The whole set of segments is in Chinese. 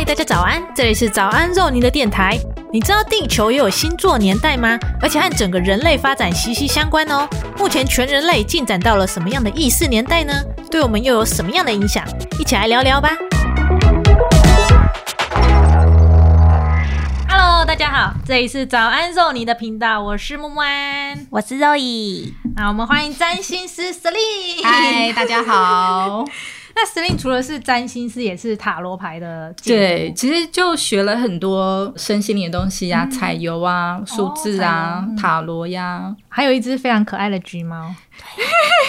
嗨，大家早安！这里是早安肉泥的电台。你知道地球也有星座年代吗？而且和整个人类发展息息相关哦。目前全人类进展到了什么样的意识年代呢？对我们又有什么样的影响？一起来聊聊吧。Hello，大家好，这里是早安肉泥的频道，我是木木安，我是肉姨。那我们欢迎占星师 Celine。嗨，大家好。那 Celine 除了是占星师，也是塔罗牌的。对，其实就学了很多身心灵的东西呀，彩油啊、数字啊、塔罗呀，还有一只非常可爱的橘猫。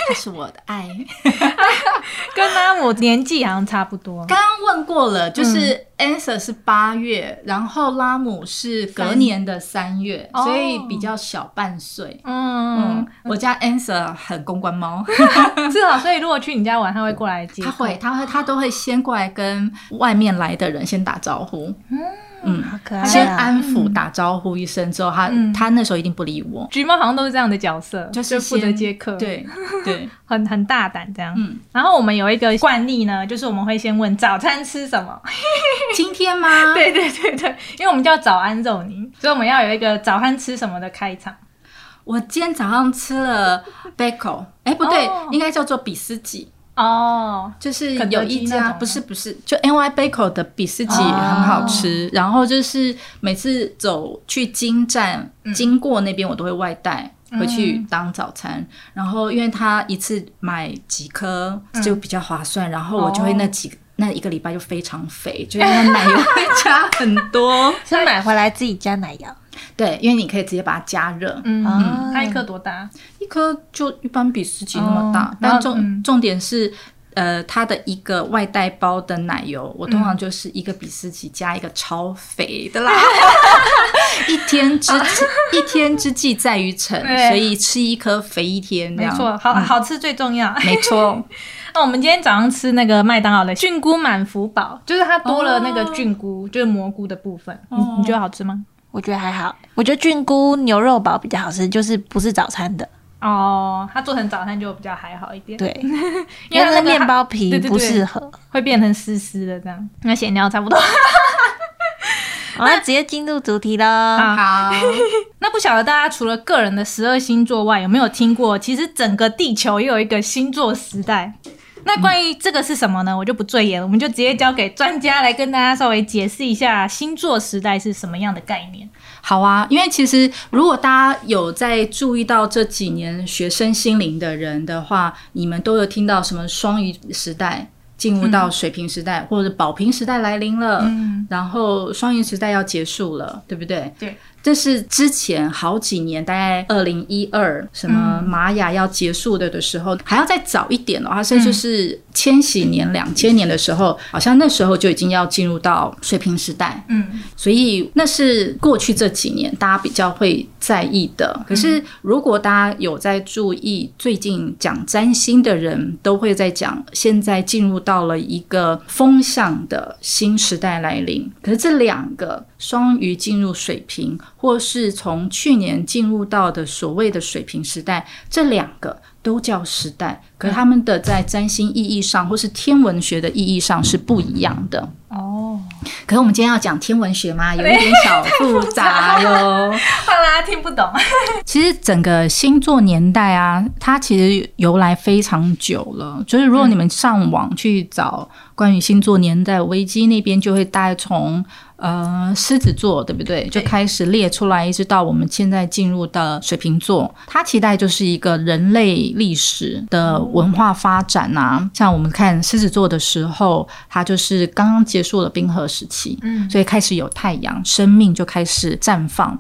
它是我的爱，跟他我年纪好像差不多。刚刚问过了，就是 Answer 是八月，然后拉姆是隔年的三月，所以比较小半岁。嗯，我家 Answer 很公关猫，是啊。所以如果去你家玩，他会过来接。他会，他会，他都会先过来跟外面来的人先打招呼。嗯。嗯，好可爱。先安抚打招呼一声之后，他他那时候一定不理我。橘猫好像都是这样的角色，就是负责接客。对对，很很大胆这样。嗯。然后我们有一个惯例呢，就是我们会先问早餐吃什么。今天吗？对对对对，因为我们叫早安肉泥，所以我们要有一个早餐吃什么的开场。我今天早上吃了 bacon，哎不对，应该叫做比斯吉。哦，就是有一家不是不是，就 N Y Baker 的比斯吉很好吃，然后就是每次走去金站经过那边，我都会外带回去当早餐。然后因为他一次买几颗就比较划算，然后我就会那几那一个礼拜就非常肥，就是奶油会加很多，是买回来自己加奶油。对，因为你可以直接把它加热。嗯，它一颗多大？一颗就一般比司机那么大。但重重点是，呃，它的一个外带包的奶油，我通常就是一个比司机加一个超肥的啦。一天之 一天之计在于晨，所以吃一颗肥一天。没错，好好吃最重要。没错。那我们今天早上吃那个麦当劳的菌菇满福堡，就是它多了那个菌菇，就是蘑菇的部分。你你觉得好吃吗？我觉得还好，我觉得菌菇牛肉堡比较好吃，就是不是早餐的哦。它做成早餐就比较还好一点，对，因为那面包皮不适合，会变成湿湿的这样。那闲聊差不多，我们直接进入主题了。好，那不晓得大家除了个人的十二星座外，有没有听过？其实整个地球也有一个星座时代。那关于这个是什么呢？我就不赘言了，我们就直接交给专家来跟大家稍微解释一下星座时代是什么样的概念。好啊，因为其实如果大家有在注意到这几年学生心灵的人的话，你们都有听到什么双鱼时代进入到水平时代，或者宝瓶时代来临了，然后双鱼时代要结束了，对不对？对。这是之前好几年，大概二零一二，什么玛雅要结束的的时候，还要再早一点的话，甚至是千禧年、两千年的时候，好像那时候就已经要进入到水平时代。嗯，所以那是过去这几年大家比较会在意的。可是如果大家有在注意，最近讲占星的人都会在讲，现在进入到了一个风向的新时代来临。可是这两个。双鱼进入水平，或是从去年进入到的所谓的水平时代，这两个都叫时代，可他们的在占星意义上，或是天文学的意义上是不一样的。哦，可是我们今天要讲天文学吗？有一点小复杂哟，怕大家听不懂。其实整个星座年代啊，它其实由来非常久了。就是如果你们上网去找关于星座年代，危机那边就会大概从。呃，狮子座对不对？就开始列出来，一直到我们现在进入的水瓶座，它期待就是一个人类历史的文化发展啊。像我们看狮子座的时候，它就是刚刚结束了冰河时期，嗯，所以开始有太阳，生命就开始绽放。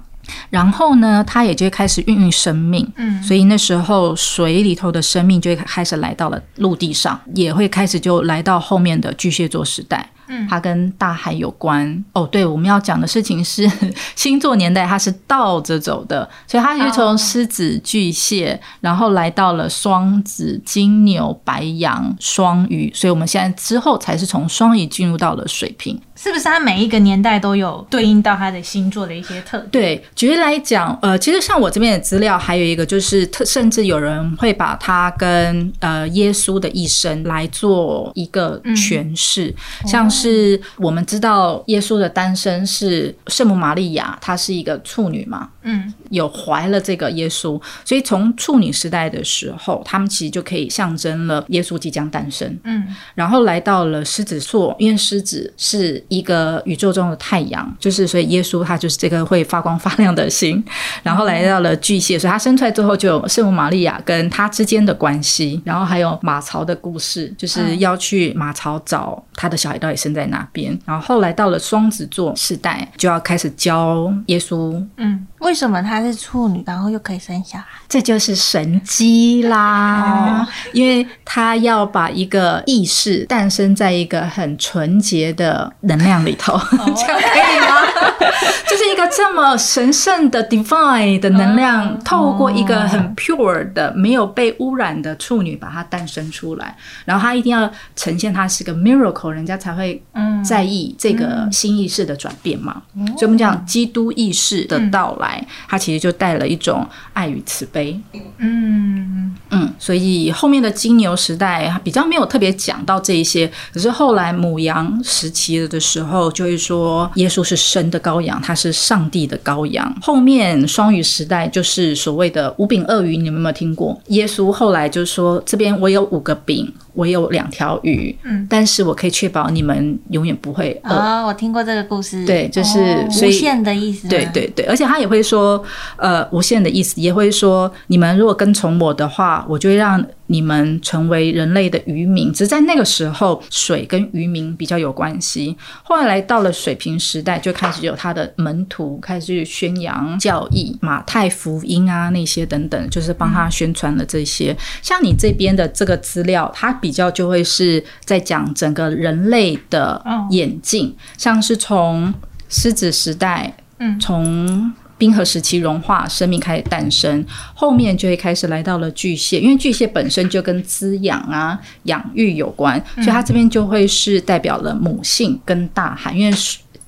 然后呢，它也就开始孕育生命，嗯，所以那时候水里头的生命就会开始来到了陆地上，也会开始就来到后面的巨蟹座时代。它跟大海有关哦。对，我们要讲的事情是 星座年代，它是倒着走的，所以它就从狮子、巨蟹，然后来到了双子、金牛、白羊、双鱼，所以我们现在之后才是从双鱼进入到了水瓶。是不是它每一个年代都有对应到它的星座的一些特点？对，举例来讲，呃，其实像我这边的资料，还有一个就是特，甚至有人会把它跟呃耶稣的一生来做一个诠释，像是。是我们知道耶稣的诞生是圣母玛利亚，她是一个处女嘛，嗯，有怀了这个耶稣，所以从处女时代的时候，他们其实就可以象征了耶稣即将诞生。嗯，然后来到了狮子座，因为狮子是一个宇宙中的太阳，就是所以耶稣他就是这个会发光发亮的星。然后来到了巨蟹，所以他生出来之后就有圣母玛利亚跟他之间的关系，然后还有马槽的故事，就是要去马槽找他的小孩到底生在哪边。然后后来到了双子座时代，就要开始教耶稣嗯，为什么她是处女，然后又可以生小孩？这就是神机啦，哦。因为她要把一个意识诞生在一个很纯洁的能量里头，这样可以吗？就是一个这么神圣的 divine 的能量，透过一个很 pure 的、没有被污染的处女把它诞生出来，然后她一定要呈现它是个 miracle，人家才会在意这个新意识的转变嘛。所以我们讲基督意识的到来，它其实就带了一种爱与慈悲。嗯，嗯，所以后面的金牛时代比较没有特别讲到这一些，可是后来母羊时期的时候，就会说耶稣是神的羔羊，他是上帝的羔羊。后面双鱼时代就是所谓的五饼二鱼，你们有没有听过？耶稣后来就说这边我有五个饼，我有两条鱼，嗯但是我可以确保你们永远不会饿。哦，我听过这个故事。对，就是、哦无限的意思。对对对，而且他也会说，呃，无限的意思，也会说，你们如果跟从我的话，我就会让你们成为人类的渔民。只是在那个时候，水跟渔民比较有关系。后来来到了水平时代，就开始有他的门徒开始去宣扬教义，马太福音啊那些等等，就是帮他宣传了这些。像你这边的这个资料，它比较就会是在讲整个人类的哦演进，像是从狮子时代，嗯从冰河时期融化，生命开始诞生，后面就会开始来到了巨蟹，因为巨蟹本身就跟滋养啊、养育有关，所以它这边就会是代表了母性跟大海，因为。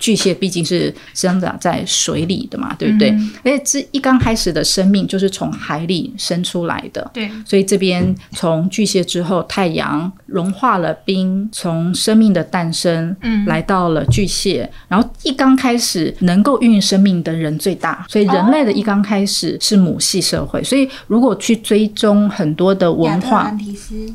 巨蟹毕竟是生长在水里的嘛，对不对？而且这一刚开始的生命就是从海里生出来的，对，所以这边从巨蟹之后，太阳融化了冰，从生命的诞生，嗯来到了巨蟹。然后一刚开始能够孕育生命的人最大，所以人类的一刚开始是母系社会。所以如果去追踪很多的文化。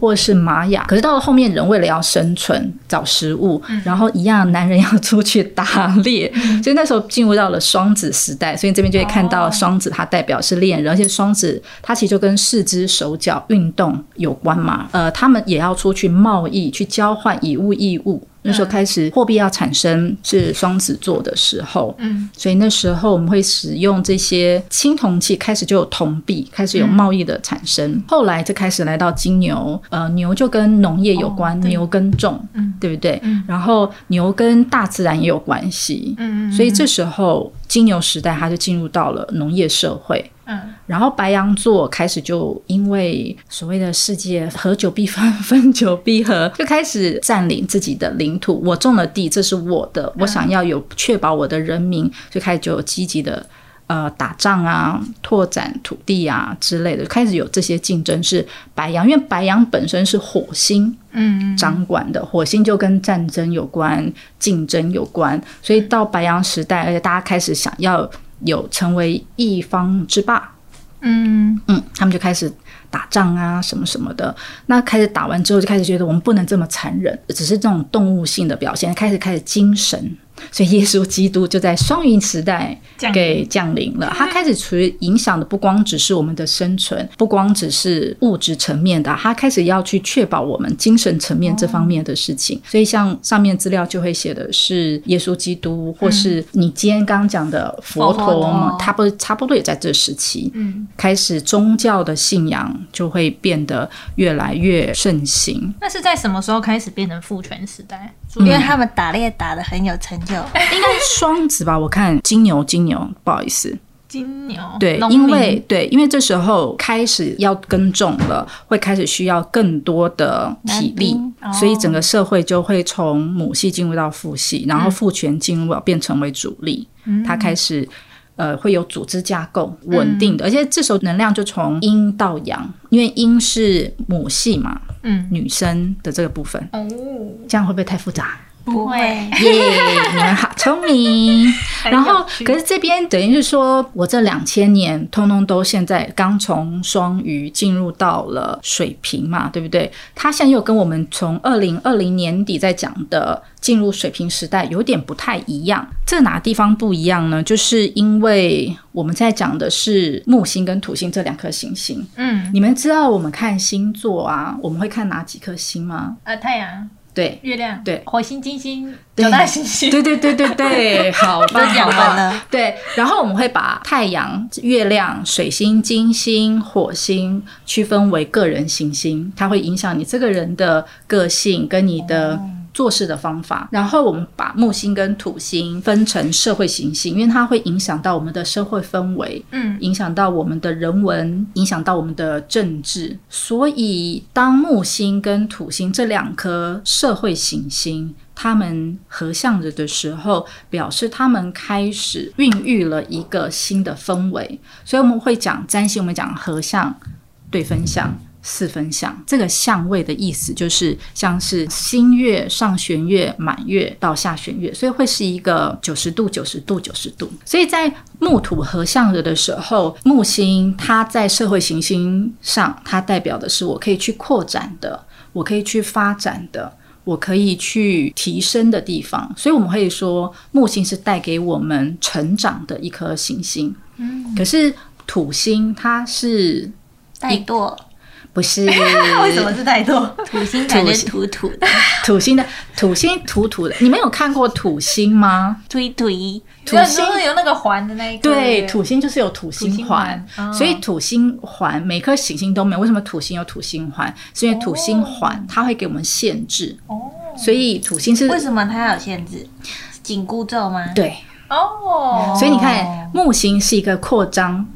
或者是玛雅，可是到了后面，人为了要生存、找食物，嗯然后一样，男人要出去打 猎，所以那时候进入到了双子时代，所以这边就会看到哦。双子，它代表是恋人，而且双子它其实就跟四肢、手脚运动有关嘛，呃，他们也要出去贸易，去交换以物易物。那时候开始货币要产生是双子座的时候，嗯，所以那时候我们会使用这些青铜器，开始就有铜币，开始有贸易的产生。后来就开始来到金牛，呃，牛就跟农业有关，哦牛耕种，嗯。对不对？嗯。然后牛跟大自然也有关系，嗯嗯所以这时候金牛时代它就进入到了农业社会。嗯然后白羊座开始就因为所谓的世界合久必分，分久必合，就开始占领自己的领土。我种了地，这是我的，我想要有确保我的人民，就开始就有积极的。呃，打仗啊，拓展土地啊之类的，开始有这些竞争。是白羊，因为白羊本身是火星嗯掌管的，火星就跟战争有关、竞争有关，所以到白羊时代，而且大家开始想要有成为一方之霸，嗯嗯，他们就开始打仗啊，什么什么的。那开始打完之后，就开始觉得我们不能这么残忍，只是这种动物性的表现，开始开始精神。所以耶稣基督就在双鱼时代降给降临了。他开始处于影响的不光只是我们的生存，不光只是物质层面的，他开始要去确保我们精神层面这方面的事情。所以像上面资料就会写的是耶稣基督，或是你今天刚刚讲的佛佛陀嘛，他不差不多也在这时期。嗯，开始宗教的信仰就会变得越来越盛行。那是在什么时候开始变成父权时代？因为他们打猎打得很有成就，应该双子吧？我看金牛，金牛，不好意思，金牛对，因为对，因为这时候开始要耕种了，会开始需要更多的体力所以整个社会就会从母系进入到父系，然后父权进入到变成为主力，它开始。呃，会有组织架构稳定的，而且这时候能量就从阴到阳，因为阴是母系嘛，嗯。女生的这个部分，哦，这样会不会太复杂？不会，耶，你们好聪明。然后，可是这边等于是说，我这两千年通通都现在刚从双鱼进入到了水瓶嘛，对不对？它现在又跟我们从二零二零年底在讲的进入水瓶时代有点不太一样。这哪地方不一样呢？就是因为我们在讲的是木星跟土星这两颗行星。嗯，你们知道我们看星座啊，我们会看哪几颗星吗？呃，太阳、对，月亮、对火星、金星、对九大行星。对对对对对，好都棒，讲好棒。完了。对，然后我们会把太阳、月亮、水星、金星、火星区分为个人行星，它会影响你这个人的个性跟你的。做事的方法，然后我们把木星跟土星分成社会行星，因为它会影响到我们的社会氛围，嗯，影响到我们的人文，影响到我们的政治。所以，当木星跟土星这两颗社会行星它们合向着的时候，表示他们开始孕育了一个新的氛围。所以我们会讲占星，我们讲合相、对分相。四分相，这个相位的意思就是像是新月、上弦月、满月到下弦月，所以会是一个九十度、九十度、九十度。所以在木土合相着的时候，木星它在社会行星上，它代表的是我可以去扩展的，我可以去发展的。我可以去提升的地方，所以我们会说木星是带给我们成长的一颗行星。嗯，可是土星它是怠惰，不是 为什么是太多？土星感觉土土的，土星的土星土土的？你们有看过土星吗？推推。土星有那个环的那一个，对，土星就是有土星环，所以土星环每颗行星都没有。为什么土星有土星环？是因为土星环它会给我们限制，哦所以土星是为什么它有限制？紧箍咒吗？对，哦，所以你看木星是一个扩张，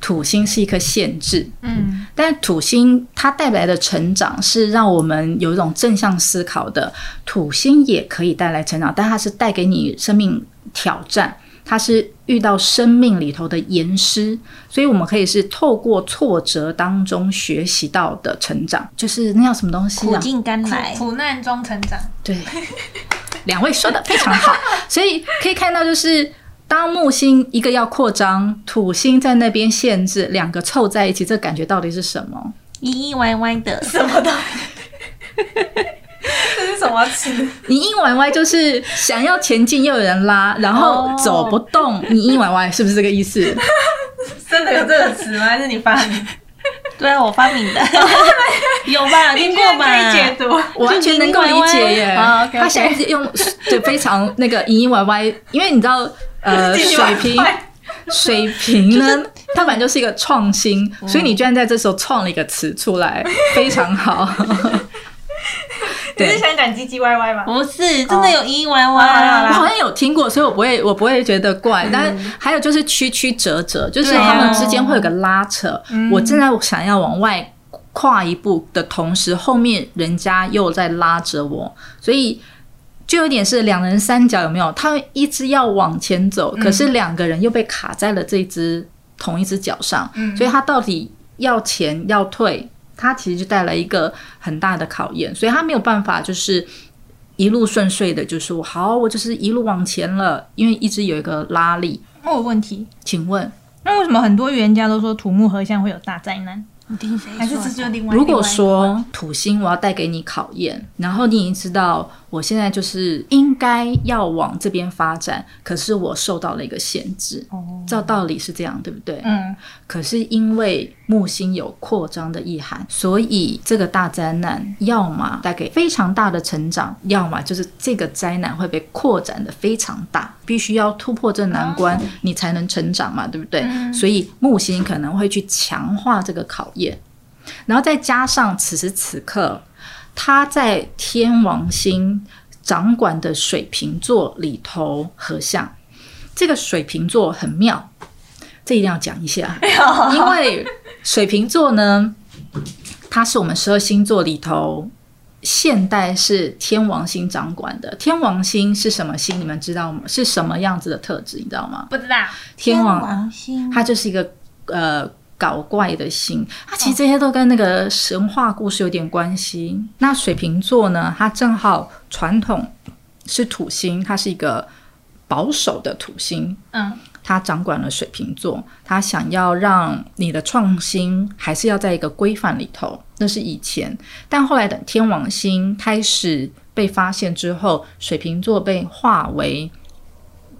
土星是一颗限制。嗯，但土星它带来的成长是让我们有一种正向思考的，土星也可以带来成长，但它是带给你生命挑战，它是遇到生命里头的严师，所以我们可以是透过挫折当中学习到的成长，就是那叫什么东西苦啊？尽甘来。苦难中成长，对，两位说的非常好，所以可以看到就是。当木星一个要扩张，土星在那边限制，两个凑在一起，这感觉到底是什么？腻腻歪歪的，什么的？这是什么词？你硬歪歪就是想要前进又有人拉，然后哦走不动，你硬歪歪是不是这个意思？真的有这个词吗？还是你发明？对啊，我发明的，有吧？听过吧？我完全能够理解耶。他现在是用对非常那个隐隐歪歪，因为你知道呃水平。水平呢，它本来就是一个创新，所以你居然在这时候创了一个词出来，非常好。你是对，想讲唧唧歪歪吗？不是，真的有唧唧歪歪。啦我好像有听过，所以我不会，我不会觉得怪。但还有就是曲曲折折，就是他们之间会有个拉扯。我正在想要往外跨一步的同时，后面人家又在拉着我，所以就有点是两人三角，有没有？他一直要往前走，可是两个人又被卡在了这一只同一只脚上，所以他到底要前要退？他其实就带来一个很大的考验，所以他没有办法就是一路顺遂的，就是我好，我就是一路往前了，因为一直有一个拉力。我有问题。请问，那为什么很多预言家都说土木合相会有大灾难？还是这？就另外？如果说土星我要带给你考验，然后你已经知道我现在就是应该要往这边发展，可是我受到了一个限制，哦，照道理是这样，对不对？嗯，可是因为木星有扩张的意涵，所以这个大灾难要么带给非常大的成长，要么就是这个灾难会被扩展的非常大，必须要突破这难关，你才能成长嘛，对不对？所以木星可能会去强化这个考验，然后再加上此时此刻，它在天王星掌管的水瓶座里头合相，这个水瓶座很妙。这一定要讲一下，因为水瓶座呢，它是我们十二星座里头现代是天王星掌管的。天王星是什么星？你们知道吗？是什么样子的特质？你知道吗？不知道。天王，王星，它就是一个呃搞怪的心。它其实这些都跟那个神话故事有点关系。那水瓶座呢，它正好传统是土星，它是一个保守的土星，嗯，它掌管了水瓶座，它想要让你的创新还是要在一个规范里头，那是以前。但后来等天王星开始被发现之后，水瓶座被划为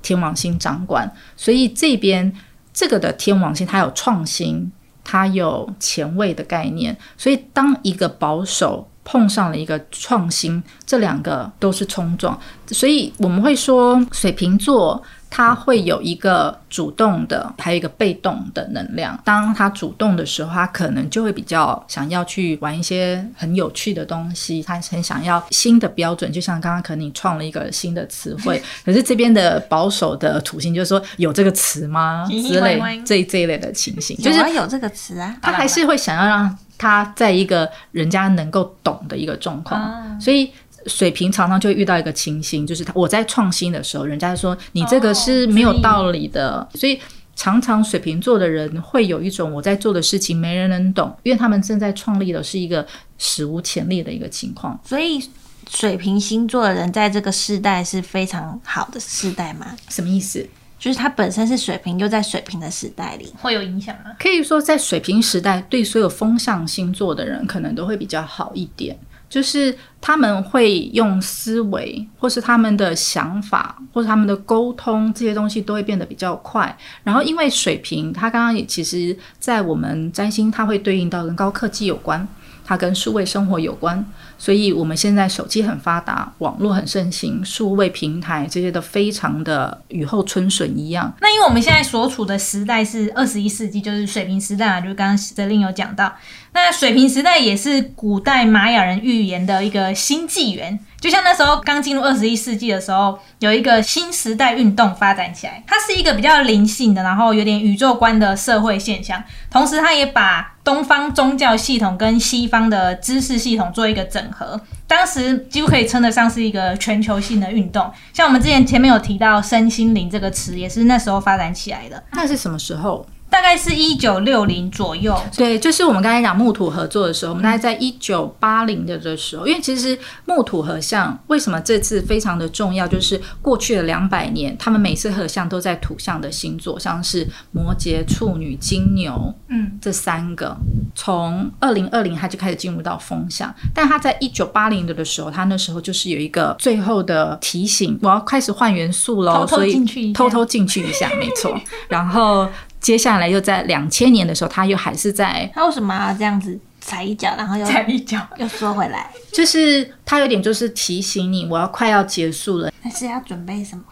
天王星掌管，所以这边这个的天王星它有创新，它有前卫的概念，所以当一个保守。碰上了一个创新，这两个都是冲撞，所以我们会说水瓶座它会有一个主动的，还有一个被动的能量。当他主动的时候，他可能就会比较想要去玩一些很有趣的东西，他很想要新的标准。就像刚刚可能你创了一个新的词汇，可是这边的保守的土星就是说有这个词吗之类这这一类的情形，就是有这个词啊，他还是会想要让。他在一个人家能够懂的一个状况，所以水平常常就会遇到一个情形，就是他我在创新的时候，人家说你这个是没有道理的，所以常常水瓶座的人会有一种我在做的事情没人能懂，因为他们正在创立的是一个史无前例的一个情况。所以水瓶星座的人在这个世代是非常好的世代吗？什么意思？就是他本身是水瓶，又在水瓶的时代里会有影响吗？可以说，在水瓶时代，对所有风象星座的人可能都会比较好一点。就是他们会用思维，或是他们的想法，或者他们的沟通这些东西都会变得比较快。然后，因为水平，它刚刚也其实在我们占星，它会对应到跟高科技有关，它跟数位生活有关。所以，我们现在手机很发达，网络很盛行，数位平台这些都非常的雨后春笋一样。那因为我们现在所处的时代是二十一世纪，就是水平时代啊，就是刚刚泽令有讲到。那水平时代也是古代玛雅人预言的一个新纪元。就像那时候刚进入二十一世纪的时候，有一个新时代运动发展起来，它是一个比较灵性的，然后有点宇宙观的社会现象。同时，它也把东方宗教系统跟西方的知识系统做一个整合。当时几乎可以称得上是一个全球性的运动。像我们之前前面有提到“身心灵”这个词，也是那时候发展起来的。那是什么时候？大概是一九六零左右，对，就是我们刚才讲木土合作的时候，我们大概在一九八零的的时候，因为其实木土合相为什么这次非常的重要，就是过去的两百年，他们每次合相都在土象的星座，像是摩羯、处女、金牛，嗯，这三个，从二零二零他就开始进入到风象，但他在一九八零的的时候，他那时候就是有一个最后的提醒，我要开始换元素喽，所以偷偷进去一下，没错，然后。接下来又在两千年的时候，他又还是在。他为什么要这样子踩一脚，然后又踩一脚，又缩回来？就是他有点就是提醒你，我要快要结束了。但是要准备什么？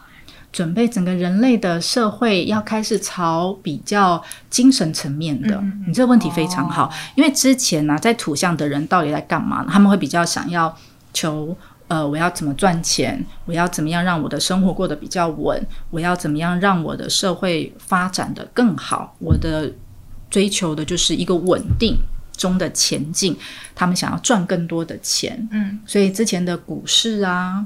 准备整个人类的社会要开始朝比较精神层面的。你这个问题非常好，因为之前呢，在土象的人到底在干嘛？他们会比较想要求。呃，我要怎么赚钱？我要怎么样让我的生活过得比较稳？我要怎么样让我的社会发展的更好？我的追求的就是一个稳定中的前进。他们想要赚更多的钱，嗯，所以之前的股市啊，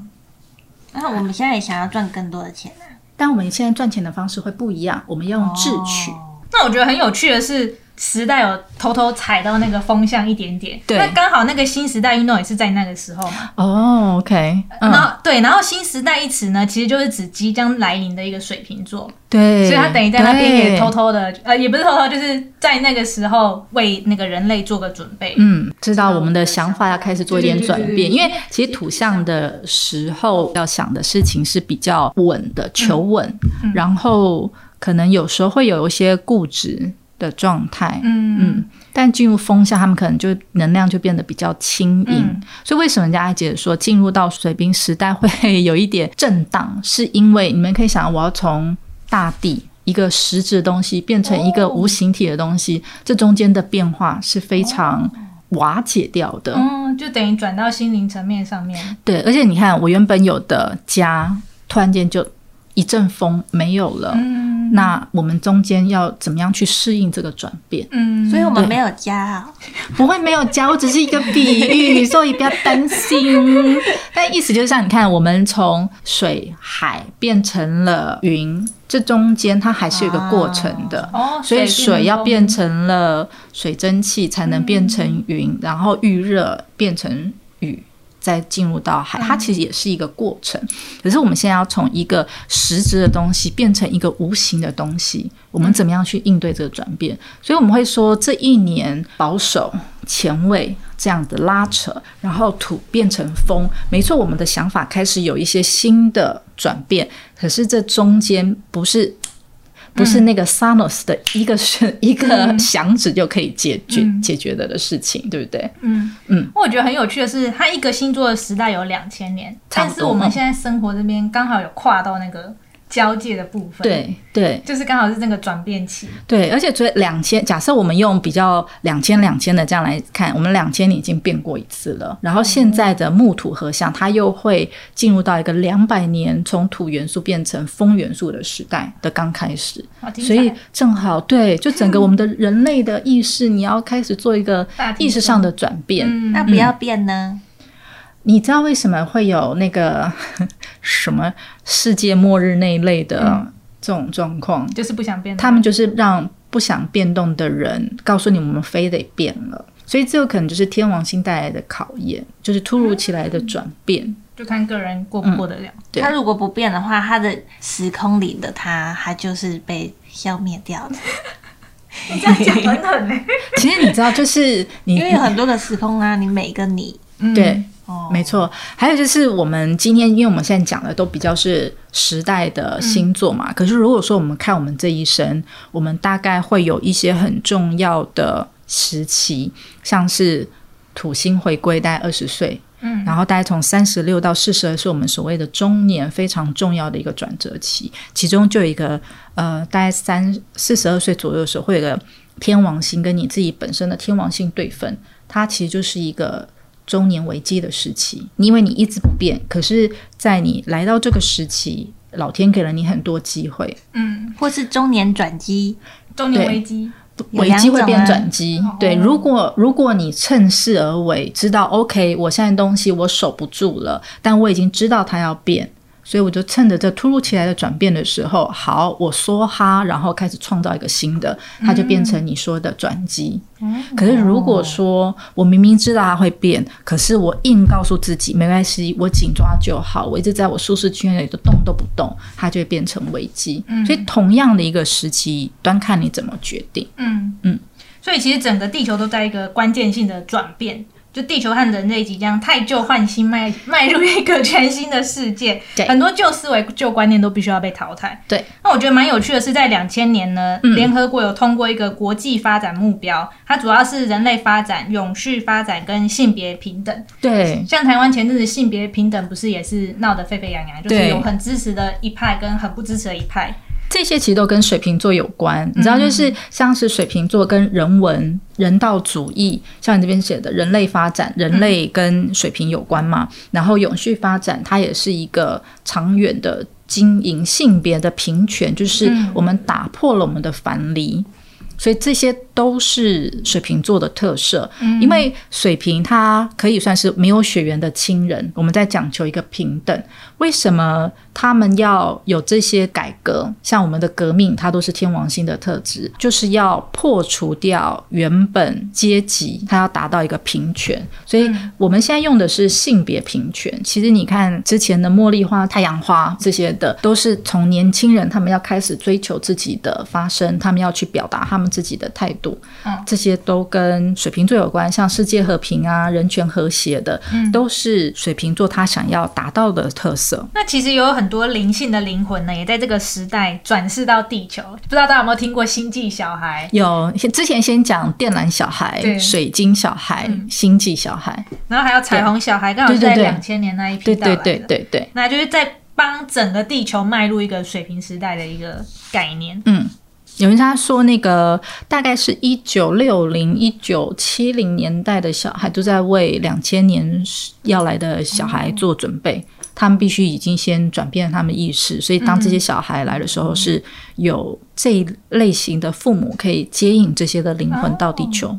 那我们现在也想要赚更多的钱啊，但我们现在赚钱的方式会不一样，我们要用智取。那我觉得很有趣的是。时代有偷偷踩到那个风向一点点，对，那刚好那个新时代运动也是在那个时候嘛。哦，OK，然后对，然后新时代一词呢，其实就是指即将来临的一个水瓶座，对，所以他等于在那边也偷偷的，呃，也不是偷偷，就是在那个时候为那个人类做个准备，嗯，知道我们的想法要开始做一点转变，因为其实土象的时候要想的事情是比较稳的，求稳，然后可能有时候会有一些固执。的状态，嗯嗯，但进入风向，他们可能就能量就变得比较轻盈。所以为什么人家姐说进入到水冰时代会 有一点震荡，是因为你们可以想，我要从大地一个实质的东西变成一个无形体的东西，这中间的变化是非常瓦解掉的。嗯，就等于转到心灵层面上面。对，而且你看，我原本有的家，突然间就一阵风没有了。嗯。那我们中间要怎么样去适应这个转变？嗯，所以我们没有家，不会没有加，我只是一个比喻，所以不要担心。但意思就是像你看，我们从水海变成了云，这中间它还是有个过程的。哦，所以水要变成了水蒸气，才能变成云，然后遇热变成雨。再进入到海，它其实也是一个过程。可是我们现在要从一个实质的东西变成一个无形的东西，我们怎么样去应对这个转变？所以我们会说，这一年保守、前卫这样的拉扯，然后土变成风，没错，我们的想法开始有一些新的转变。可是这中间不是。不是那个 Sanos 的一个是一个响指就可以解决解决的的事情，对不对？嗯嗯。我觉得很有趣的是，它一个星座的时代有两千年，但是我们现在生活这边刚好有跨到那个。交界的部分，对对，就是刚好是那个转变期。对，而且所以两千，假设我们用比较两千两千的这样来看，我们两千年已经变过一次了。然后现在的木土合相，它又会进入到一个两百年从土元素变成风元素的时代的刚开始。所以正好对，就整个我们的人类的意识，你要开始做一个 意识上的转变。那不要变呢？你知道为什么会有那个 什么世界末日那一类的这种状况？就是不想变，他们就是让不想变动的人告诉你，我们非得变了。所以这有可能就是天王星带来的考验，就是突如其来的转变，就看个人过不过得了。他如果不变的话，他的时空里的他，他就是被消灭掉的。你这样讲很狠呢。其实你知道，就是你因为很多个时空啊，你每个你对。没错，还有就是我们今天，因为我们现在讲的都比较是时代的星座嘛。可是如果说我们看我们这一生，我们大概会有一些很重要的时期，像是土星回归大概二十岁，嗯，然后大概从三十六到四十二是我们所谓的中年非常重要的一个转折期。其中就有一个呃，大概三四十二岁左右的时候，会有个天王星跟你自己本身的天王星对分，它其实就是一个。中年危机的时期，因为你一直不变，可是，在你来到这个时期，老天给了你很多机会，嗯，或是中年转机，中年危机，危机会变转机，对，如果如果你趁势而为，知道 OK，我现在东西我守不住了，但我已经知道它要变。所以我就趁着这突如其来的转变的时候，好，我梭哈，然后开始创造一个新的，它就变成你说的转机。可是如果说我明明知道它会变，可是我硬告诉自己没关系，我紧抓就好，我一直在我舒适圈里都动都不动，它就会变成危机。所以同样的一个时期，端看你怎么决定。嗯嗯，所以其实整个地球都在一个关键性的转变。就地球和人类即将太旧换新，迈迈入一个全新的世界，很多旧思维、旧观念都必须要被淘汰。对，那我觉得蛮有趣的是，在两千年呢，联合国有通过一个国际发展目标，它主要是人类发展、永续发展跟性别平等。对，像台湾前阵子性别平等不是也是闹得沸沸扬扬，就是有很支持的一派跟很不支持的一派。这些其实都跟水瓶座有关，你知道，就是像是水瓶座跟人文、人道主义，像你这边写的人类发展，人类跟水瓶有关嘛。然后永续发展，它也是一个长远的经营性别的平权，就是我们打破了我们的藩篱。所以这些都是水瓶座的特色，因为水瓶它可以算是没有血缘的亲人。我们在讲求一个平等，为什么他们要有这些改革？像我们的革命，它都是天王星的特质，就是要破除掉原本阶级，它要达到一个平权。所以我们现在用的是性别平权。其实你看之前的茉莉花、太阳花这些的，都是从年轻人他们要开始追求自己的发声，他们要去表达他们。自己的态度，嗯，这些都跟水瓶座有关，像世界和平啊、人权和谐的，嗯，都是水瓶座他想要达到的特色。那其实有很多灵性的灵魂呢，也在这个时代转世到地球。不知道大家有没有听过星际小孩？有，之前先讲电缆小孩、水晶小孩、星际小孩，然后还有彩虹小孩，刚好在两千年那一批对对对对对，那就是在帮整个地球迈入一个水平时代的一个概念。嗯。有人家说，那个大概是一九六零、一九七零年代的小孩都在为两千年要来的小孩做准备，他们必须已经先转变他们意识，所以当这些小孩来的时候，是有这一类型的父母可以接应这些的灵魂到地球。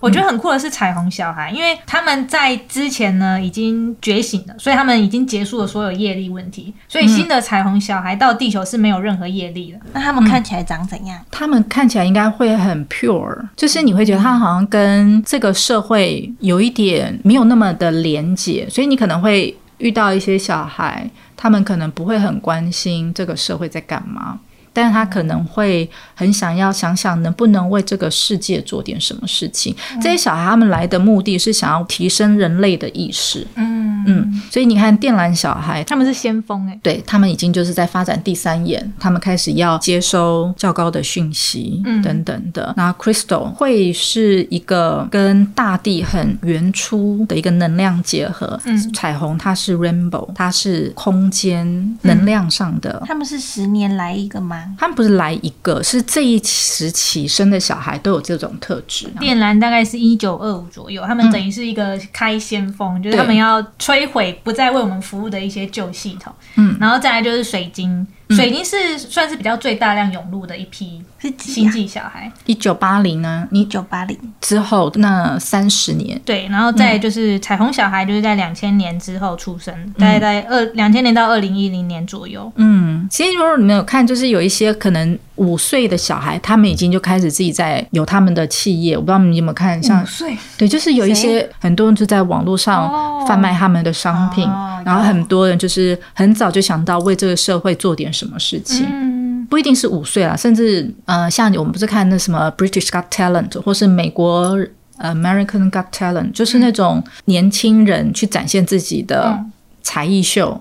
我觉得很酷的是彩虹小孩，因为他们在之前呢已经觉醒了，所以他们已经结束了所有业力问题，所以新的彩虹小孩到地球是没有任何业力的。那他们看起来长怎样？他们看起来应该会很 pure，就是你会觉得他好像跟这个社会有一点没有那么的连结，所以你可能会遇到一些小孩，他们可能不会很关心这个社会在干嘛。但是他可能会很想要想想能不能为这个世界做点什么事情。这些小孩他们来的目的是想要提升人类的意识。嗯嗯，所以你看电缆小孩，他们是先锋哎、对他们已经就是在发展第三眼，他们开始要接收较高的讯息嗯等等的。那 Crystal 会是一个跟大地很原初的一个能量结合。嗯彩虹它是 Rainbow，它是空间能量上的。他们是十年来一个吗？他们不是来一个，是这一时期生的小孩都有这种特质。电缆大概是一九二五左右，他们等于是一个开先锋，就是他们要摧毁不再为我们服务的一些旧系统。嗯。然后再来就是水晶，水晶是算是比较最大量涌入的一批是几星啊？际小孩。一九八零呢，你一九八零。之后那三十年，对，然后再就是彩虹小孩，就是在两千年之后出生，大概在二两千年到二零一零年左右。嗯，其实如果你们有看，就是有一些可能五岁的小孩，他们已经就开始自己在有他们的企业。我不知道你们有没有看，像岁，对，就是有一些很多人就在网络哦上贩卖他们的商品，哦然后很多人就是很早就想到为这个社会做点什么事情。嗯，不一定是五岁啦，甚至呃，像我们不是看那什么 British Got Talent，或是美国呃 American Got Talent，就是那种年轻人去展现自己的嗯才艺秀。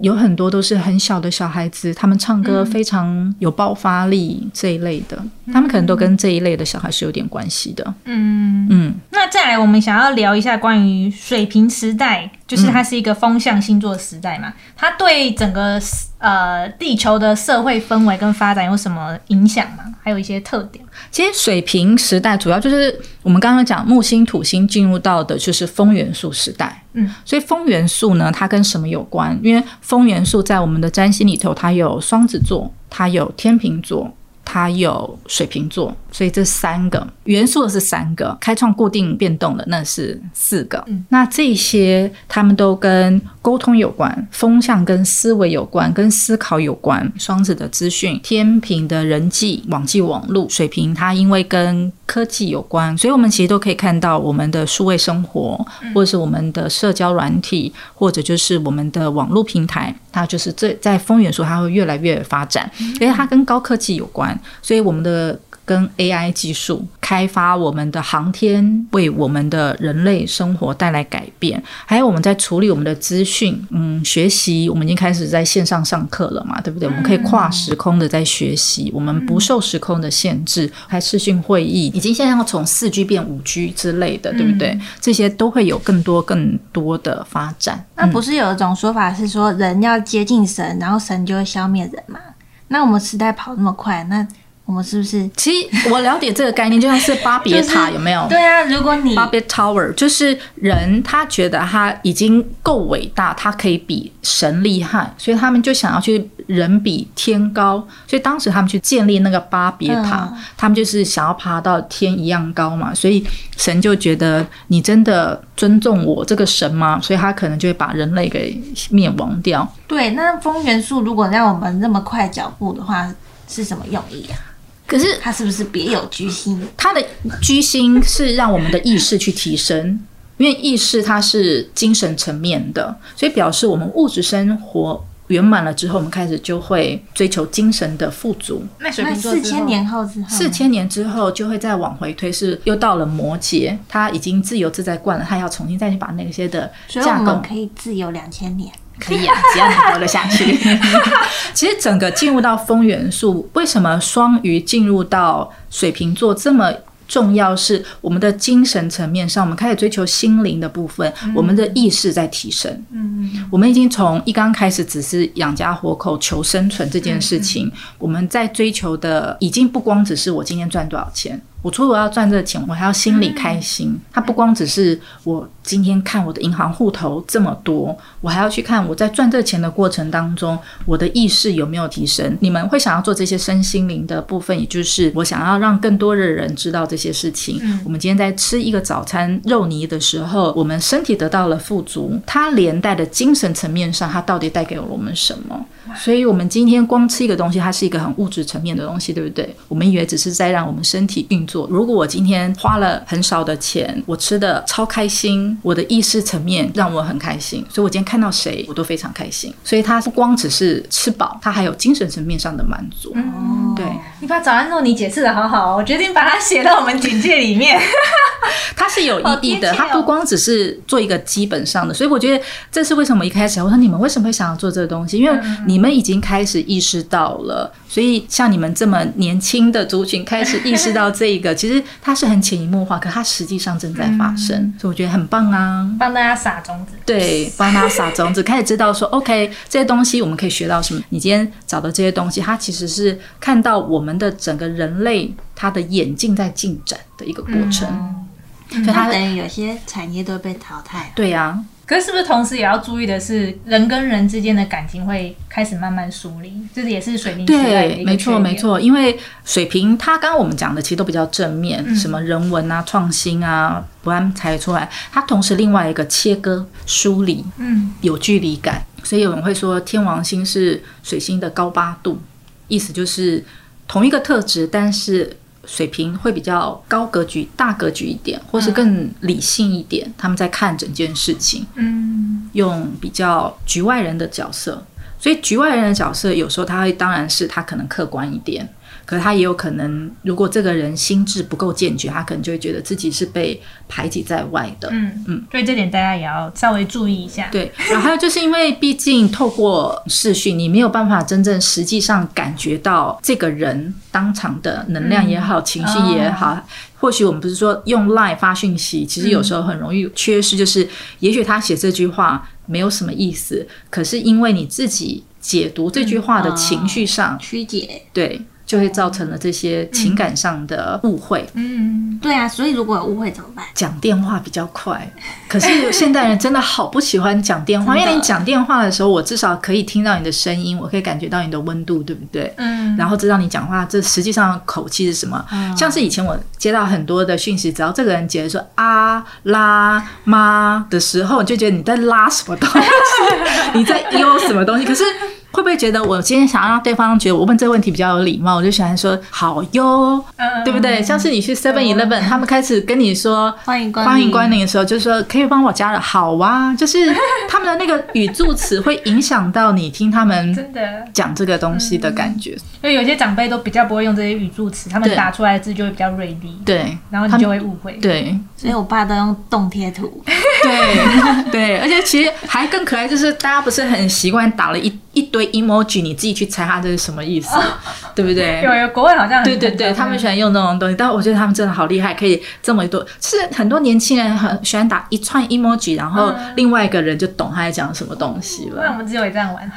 有很多都是很小的小孩子，他们唱歌非常有爆发力这一类的，他们可能都跟这一类的小孩是有点关系的。嗯，嗯，那再来，我们想要聊一下关于水平时代，就是它是一个风象星座时代嘛，它对整个呃地球的社会氛围跟发展有什么影响吗？还有一些特点。其实水平时代主要就是我们刚刚讲木星、土星进入到的就是风元素时代。嗯，所以风元素呢，它跟什么有关？因为风元素在我们的占星里头，它有双子座，它有天秤座。它有水瓶座，所以这三个元素的是三个，开创固定变动的那是四个。嗯那这些他们都跟沟通有关，风向跟思维有关，跟思考有关。双子的资讯，天平的人际网际网络，水平它因为跟科技有关，所以我们其实都可以看到我们的数位生活，或者是我们的社交软体，或者就是我们的网络平台，它就是这在风元素它会越来越发展，因为它跟高科技有关，所以我们的。跟 AI 技术开发我们的航天，为我们的人类生活带来改变，还有我们在处理我们的资讯，嗯，学习，我们已经开始在线上上课了嘛，对不对？我们可以跨时空的在学习，我们不受时空的限制，开视讯会议，已经现在要从四 G 变五 G 之类的，对不对？这些都会有更多更多的发展。那不是有一种说法是说人要接近神，然后神就会消灭人嘛？那我们时代跑那么快，那我们是不是？其实我了解这个概念，就像是巴别塔，有没有？对啊，如果你巴别 Tower 就是人，他觉得他已经够伟大，他可以比神厉害，所以他们就想要去人比天高，所以当时他们去建立那个巴别塔，嗯他们就是想要爬到天一样高嘛，所以神就觉得你真的尊重我这个神吗？所以他可能就会把人类给灭亡掉。对那风元素如果让我们那么快脚步的话，是什么用意啊？可是他是不是别有居心？他的居心是让我们的意识去提升，因为意识它是精神层面的，所以表示我们物质生活圆满了之后，我们开始就会追求精神的富足。那四千年后之后，四千年之后就会再往回推，是又到了摩羯，他已经自由自在惯了，他要重新再去把那些的所以我架构们可以自由两千年。可以啊，只要你活得下去。其实整个进入到风元素，为什么双鱼进入到水瓶座这么？重要是我们的精神层面上，我们开始追求心灵的部分，我们的意识在提升。嗯，我们已经从一刚开始只是养家活口、求生存这件事情，我们在追求的已经不光只是我今天赚多少钱，我除了我要赚这个钱，我还要心里开心。它不光只是我今天看我的银行户头这么多，我还要去看我在赚这钱的过程当中，我的意识有没有提升。你们会想要做这些身心灵的部分，也就是我想要让更多的人知道这些事情。我们今天在吃一个早餐肉泥的时候，我们身体得到了富足，它连带的精神层面上，它到底带给了我们什么？所以，我们今天光吃一个东西，它是一个很物质层面的东西，对不对？我们以为只是在让我们身体运作。如果我今天花了很少的钱，我吃的超开心，我的意识层面让我很开心，所以我今天看到谁我都非常开心。所以它不光只是吃饱，它还有精神层面上的满足。哦，对，你把早安肉你解释的好好，我决定把它写到我们简介里面。它是有意义的，它不光只是做一个基本上的，所以我觉得这是为什么一开始我说你们为什么会想要做这个东西，因为你们已经开始意识到了，所以像你们这么年轻的族群开始意识到这个，其实它是很潜移默化，可它实际上正在发生，所以我觉得很棒啊。帮大家撒种子。对，帮大家撒种子，开始知道说，OK，这些东西我们可以学到什么。你今天找的这些东西，它其实是看到我们的整个人类它的演进在进展的一个过程。所以它它等于有些产业都被淘汰了。对呀、可是是不是同时也要注意的是，人跟人之间的感情会开始慢慢疏离，这也是水灵时代的一对，没错没。错，因为水瓶，他刚刚我们讲的其实都比较正面，什么人文啊、创新啊，不安才出来。他同时另外一个切割、疏离，嗯，有距离感，所以有人会说天王星是水星的高八度，意思就是同一个特质，但是水平会比较高格局、大格局一点，或是更理性一点，他们在看整件事情，嗯，用比较局外人的角色。所以局外人的角色，有时候他会，当然是他可能客观一点，可是他也有可能，如果这个人心智不够健全，他可能就会觉得自己是被排挤在外的。嗯嗯，所以这点大家也要稍微注意一下。对，然后还有就是因为毕竟透过视讯，你没有办法真正实际上感觉到这个人当场的能量也好，情绪也好。或许我们不是说用 Line 发讯息，其实有时候很容易缺失，就是也许他写这句话没有什么意思，可是因为你自己解读这句话的情绪上，曲解，对，就会造成了这些情感上的误会。嗯，对啊，所以如果有误会怎么办？讲电话比较快，可是现代人真的好不喜欢讲电话，因为你讲电话的时候，我至少可以听到你的声音，我可以感觉到你的温度，对不对？嗯，然后知道你讲话这实际上口气是什么。像是以前我接到很多的讯息，只要这个人接说啊拉妈的时候，你就觉得你在拉什么东西，你在 悠什么东西，可是。会不会觉得我今天想要让对方觉得我问这个问题比较有礼貌，我就喜欢说好哟，嗯对不对？像是你去 Seven Eleven，他们开始跟你说欢迎光临欢迎光临的时候，就是说可以帮我加了，好啊，就是 他们的那个语助词会影响到你听他们真的，讲这个东西的感觉。因为有些长辈都比较不会用这些语助词，他们打出来的字就会比较锐利，对，然后你就会误会。对所以我爸都用动贴图，对 对，而且其实还更可爱，就是大家不是很习惯打了一一堆 emoji，你自己去猜它这是什么意思，对不对？有有国外好像对对对，他们喜欢用那种东西，但我觉得他们真的好厉害，可以这么多。是很多年轻人很喜欢打一串 emoji，然后另外一个人就懂他在讲什么东西了那我了。们只有这样玩，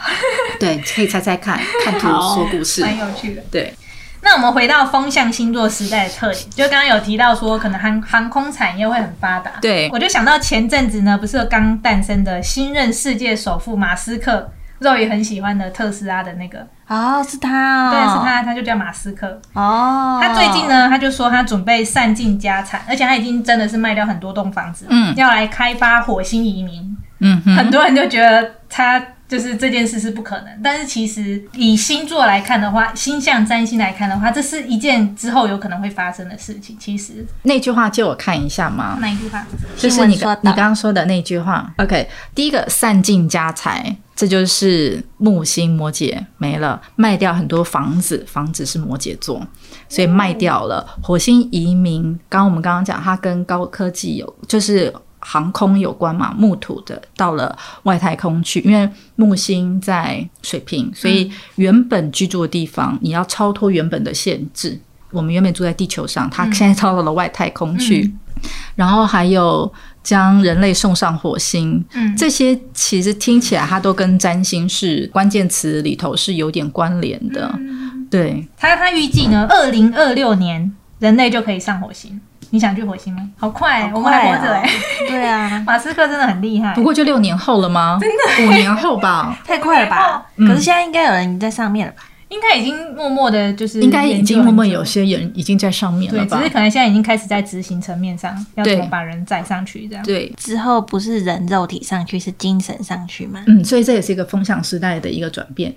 对，可以猜猜看，看图说故事。蛮有趣的。对，那我们回到风象星座时代的特点，就刚刚有提到说，可能航航空产业会很发达。对我就想到前阵子呢，不是刚诞生的新任世界首富马斯克，肉也很喜欢的特斯拉的那个，哦，是他哦，对，是他，他就叫马斯克。哦，他最近呢，他就说他准备散尽家产，而且他已经真的是卖掉很多栋房子，嗯要来开发火星移民。嗯哼，很多人就觉得他就是这件事是不可能，但是其实以星座来看的话，星象占星来看的话，这是一件之后有可能会发生的事情。其实那句话借我看一下嘛。哪一句话？就是你你刚刚说的那句话。OK，第一个散尽家财，这就是木星摩羯没了，卖掉很多房子，房子是摩羯座，所以卖掉了。火星移民，刚刚我们刚刚讲，它跟高科技有，就是。航空有关嘛，木土的到了外太空去，因为木星在水平，所以原本居住的地方你要超脱原本的限制。我们原本住在地球上，它现在超到了外太空去，然后还有将人类送上火星，嗯。这些其实听起来它都跟占星是关键词里头是有点关联的。对，他他预计呢，二零二六年人类就可以上火星。你想去火星吗？好快，好我们还活着！对啊，马斯克真的很厉害不。过就六年后了吗？真的，五年后吧，太快了吧？嗯可是现在应该有人在上面了吧？应该已经默默的，就是应该已经默默有些人已经在上面了吧只是？可能现在已经开始在执行层面上，要怎么对把人载上去这样。对，之后不是人肉体上去，是精神上去嘛？嗯，所以这也是一个风向时代的一个转变。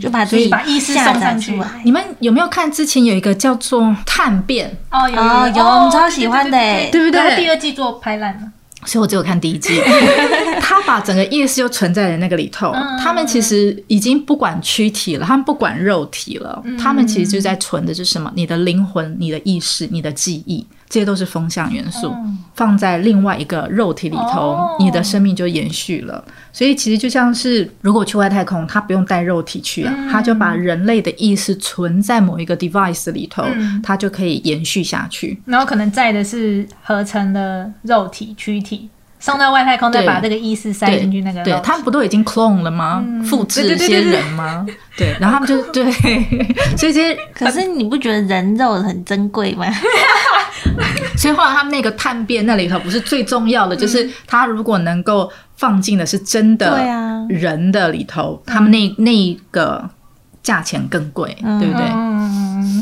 就把自己把意识送上去。你们有没有看之前有一个叫做《探变哦，有哦有我们超喜欢的欸对不对然后第二季做拍烂了。》？所以我只有看第一季，他把整个夜市又存在了那个里头。嗯他们其实已经不管躯体了，他们不管肉体了，嗯他们其实就在存的是什么？你的灵魂、你的意识、你的记忆，这些都是风向元素，放在另外一个肉体里头，哦。你的生命就延续了。所以其实就像是，如果去外太空，他不用带肉体去啊，嗯。他就把人类的意识存在某一个 device 里头，嗯。它就可以延续下去。然后可能在的是合成的肉体躯体，送到外太空，再把这个意识塞对。进去那个。对他们不都已经 clone 了吗？嗯。复制一些人吗？对，然后他们就对，所以这些，可是你不觉得人肉很珍贵吗？所以后来他们那个探变那里头不是最重要的，就是他如果能够放进的是真的人的里头，他们那那一个价钱更贵，嗯。对不对？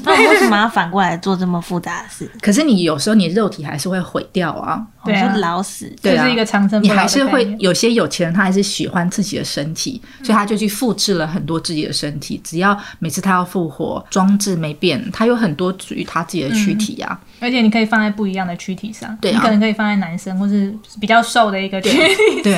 嗯，那我为什么 要反过来做这么复杂的事？可是你有时候你肉体还是会毁掉啊，对啊老死。对啊这是一个长生不你还是会有些有钱人，他还是喜欢自己的身体，所以他就去复制了很多自己的身体。只要每次他要复活，装置没变，他有很多属于他自己的躯体啊。而且你可以放在不一样的躯体上，对啊你可能可以放在男生或是比较瘦的一个躯体，对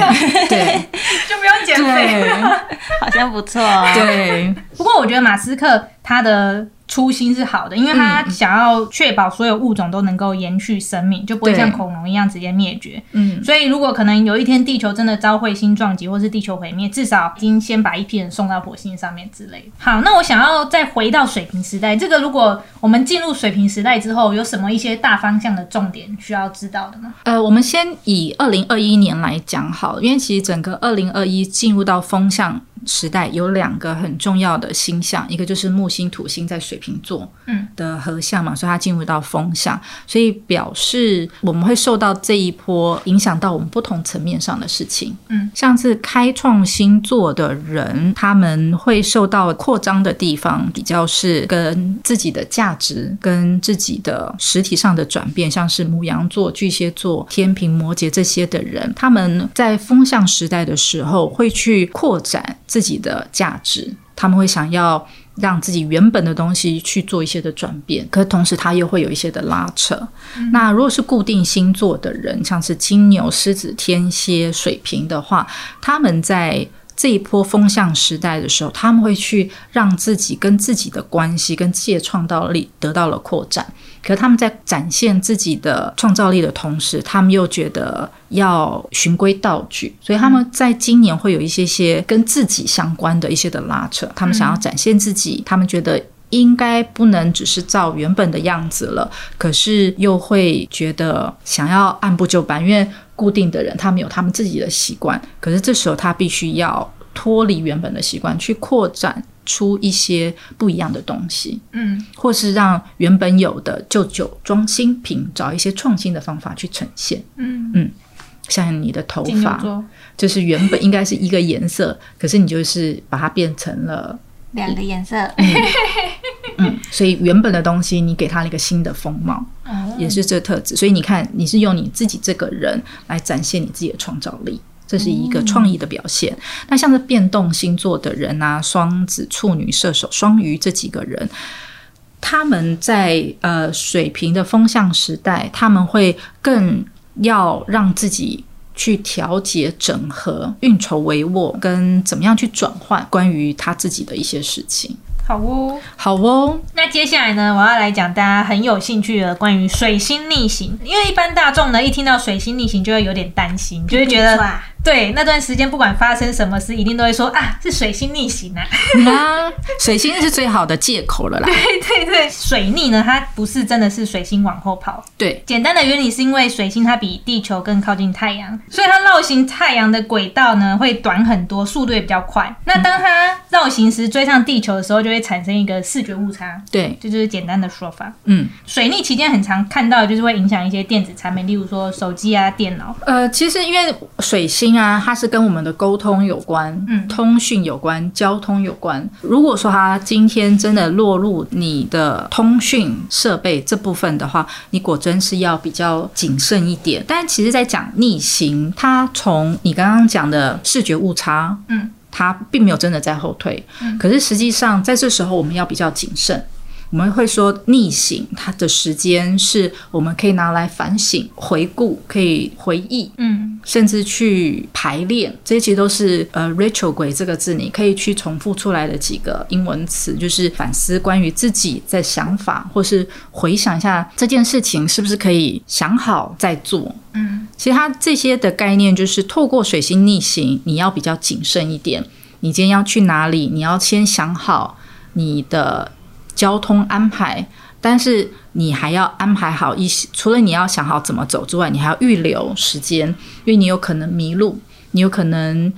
对 就不用减肥。了好像不错哦。对，不过我觉得马斯克他的初心是好的，因为他想要确保所有物种都能够延续生命，就不会像恐龙一样直接灭绝。嗯，所以如果可能有一天地球真的遭彗星撞击，或是地球毁灭，至少已经先把一批人送到火星上面之类的。好，那我想要再回到水平时代，这个如果我们进入水平时代之后，有什么一些大方向的重点需要知道的吗？呃，我们先以二零二一年来讲好了，因为其实整个二零二一进入到风向时代，有两个很重要的星象，一个就是木星、土星在水瓶座嗯的合相嘛，所以它进入到风向，所以表示我们会受到这一波影响到我们不同层面上的事情。嗯，像是开创星座的人，他们会受到扩张的地方，比较是跟自己的价值、跟自己的实体上的转变，像是母羊座、巨蟹座、天平、摩羯这些的人，他们在风向时代的时候会去扩展自己的价值，他们会想要。让自己原本的东西去做一些的转变，可是同时他又会有一些的拉扯。那如果是固定星座的人，像是金牛、狮子、天蝎、水瓶的话，他们在这一波风向时代的时候，他们会去让自己跟自己的关系、跟自己的创造力得到了扩展。可是他们在展现自己的创造力的同时，他们又觉得要循规蹈矩，所以他们在今年会有一些些跟自己相关的一些的拉扯。他们想要展现自己，他们觉得。应该不能只是照原本的样子了，可是又会觉得想要按部就班，因为固定的人他们有他们自己的习惯，可是这时候他必须要脱离原本的习惯，去扩展出一些不一样的东西。嗯，或是让原本有的旧酒装新品，找一些创新的方法去呈现。嗯嗯像你的头发，就是原本应该是一个颜色，可是你就是把它变成了，两个颜色，嗯，所以原本的东西你给它了一个新的风貌，哦也是这特质。所以你看，你是用你自己这个人来展现你自己的创造力。这是一个创意的表现。那像是变动星座的人啊，双子、处女、射手、双鱼这几个人，他们在呃水平的风向时代，他们会更要让自己去调节、整合、运筹帷幄，跟怎么样去转换关于他自己的一些事情。好哦。好哦，那接下来呢，我要来讲大家很有兴趣的关于水星逆行，因为一般大众呢一听到水星逆行就会有点担心，就会觉得哇，对那段时间不管发生什么事，一定都会说啊是水星逆行啊。啊水星是最好的借口了啦。对对对，水逆呢，它不是真的是水星往后跑，对，简单的原理是因为水星它比地球更靠近太阳，所以它绕行太阳的轨道呢会短很多，速度也比较快。那当它绕行时追上地球的时候，就会产生一个视觉误差，对，这就是简单的说法。嗯，水逆期间很常看到，就是会影响一些电子产品，例如说手机啊、电脑。呃，其实因为水星啊，它是跟我们的沟通有关，嗯通讯有关，交通有关。如果说它今天真的落入你的通讯设备这部分的话，你果真是要比较谨慎一点。但其实，在讲逆行，它从你刚刚讲的视觉误差，嗯，它并没有真的在后退，可是实际上在这时候我们要比较谨慎。我们会说逆行，它的时间是我们可以拿来反省、回顾、可以回忆，嗯，甚至去排练，这些其实都是呃 retrograde 这个字，你可以去重复出来的几个英文词，就是反思关于自己的想法，或是回想一下这件事情是不是可以想好再做。嗯，其实它这些的概念就是透过水星逆行，你要比较谨慎一点。你今天要去哪里，你要先想好你的交通安排，但是你还要安排好一些，除了你要想好怎么走之外，你还要预留时间，因为你有可能迷路，你有可能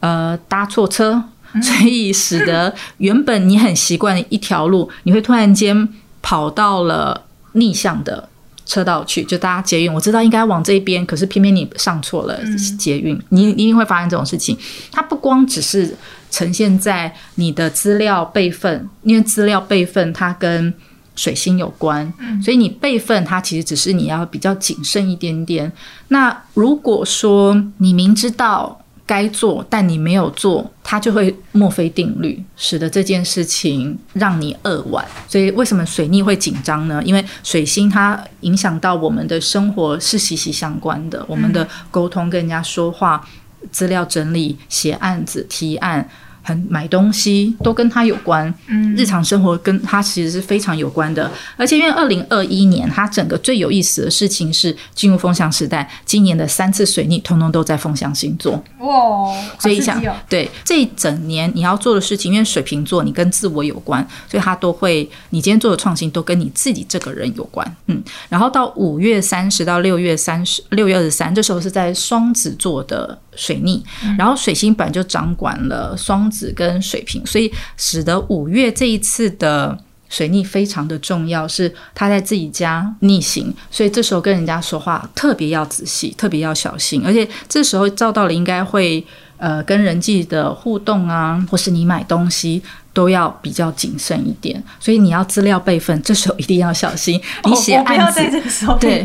呃搭错车，所以使得原本你很习惯的一条路，你会突然间跑到了逆向的车道去，就大家捷运。我知道应该往这边，可是偏偏你上错了捷运，你你一定会发生这种事情。它不光只是呈现在你的资料备份，因为资料备份它跟水星有关，所以你备份它其实只是你要比较谨慎一点点。那如果说你明知道该做，但你没有做，它就会墨菲定律，使得这件事情让你扼腕。所以为什么水逆会紧张呢？因为水星它影响到我们的生活是息息相关的，我们的沟通、跟人家说话、资料整理、写案子、提案。很买东西都跟他有关，嗯日常生活跟他其实是非常有关的。而且因为二零二一年，它整个最有意思的事情是进入风象时代，今年的三次水逆通通都在风象星座。哇，好所以想哦对这一整年你要做的事情，因为水瓶座你跟自我有关，所以它都会你今天做的创新都跟你自己这个人有关。嗯，然后到五月三十到六月三十六月二十三，这时候是在双子座的水逆，然后水星本来就掌管了双子跟水平，所以使得五月这一次的。水逆非常的重要，是他在自己家逆行，所以这时候跟人家说话特别要仔细，特别要小心，而且这时候照道理应该会呃跟人际的互动啊，或是你买东西都要比较谨慎一点，所以你要资料备份，这时候一定要小心。你写案子，在这时候对，